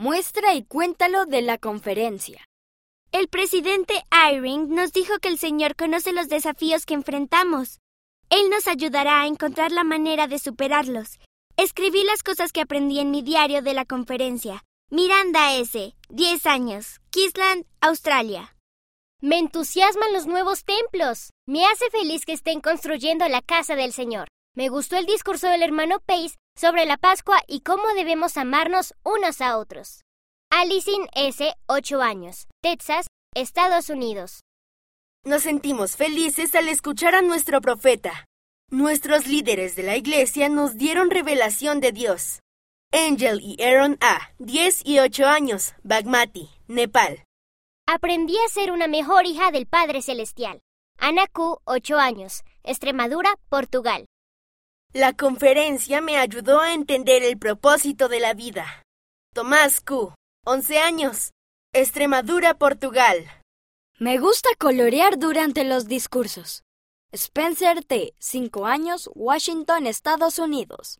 Muestra y cuéntalo de la conferencia. El presidente Eyring nos dijo que el Señor conoce los desafíos que enfrentamos. Él nos ayudará a encontrar la manera de superarlos. Escribí las cosas que aprendí en mi diario de la conferencia. Miranda S., 10 años, Queensland, Australia. Me entusiasman los nuevos templos. Me hace feliz que estén construyendo la casa del Señor. Me gustó el discurso del hermano Pace sobre la Pascua y cómo debemos amarnos unos a otros. Alicin S., 8 años, Texas, Estados Unidos. Nos sentimos felices al escuchar a nuestro profeta. Nuestros líderes de la iglesia nos dieron revelación de Dios. Angel y Aaron A., 10 y 8 años, Bagmati, Nepal. Aprendí a ser una mejor hija del Padre Celestial. Ana Q., 8 años, Extremadura, Portugal. La conferencia me ayudó a entender el propósito de la vida. Tomás Q., 11 años, Extremadura, Portugal. Me gusta colorear durante los discursos. Spencer T., 5 años, Washington, Estados Unidos.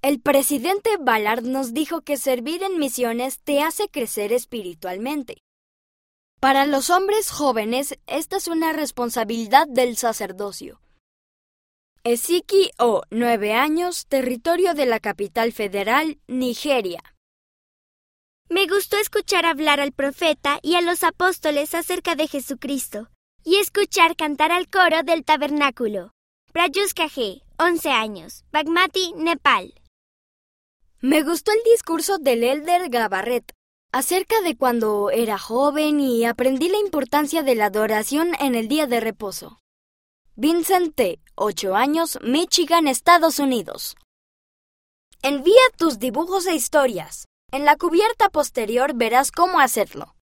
El presidente Ballard nos dijo que servir en misiones te hace crecer espiritualmente. Para los hombres jóvenes, esta es una responsabilidad del sacerdocio. Eziki O, 9 años, territorio de la capital federal, Nigeria. Me gustó escuchar hablar al profeta y a los apóstoles acerca de Jesucristo y escuchar cantar al coro del tabernáculo. Prayuska G, 11 años, Bagmati, Nepal. Me gustó el discurso del elder Gabarret acerca de cuando era joven y aprendí la importancia de la adoración en el día de reposo. Vincent T., 8 años, Michigan, Estados Unidos. Envía tus dibujos e historias. En la cubierta posterior verás cómo hacerlo.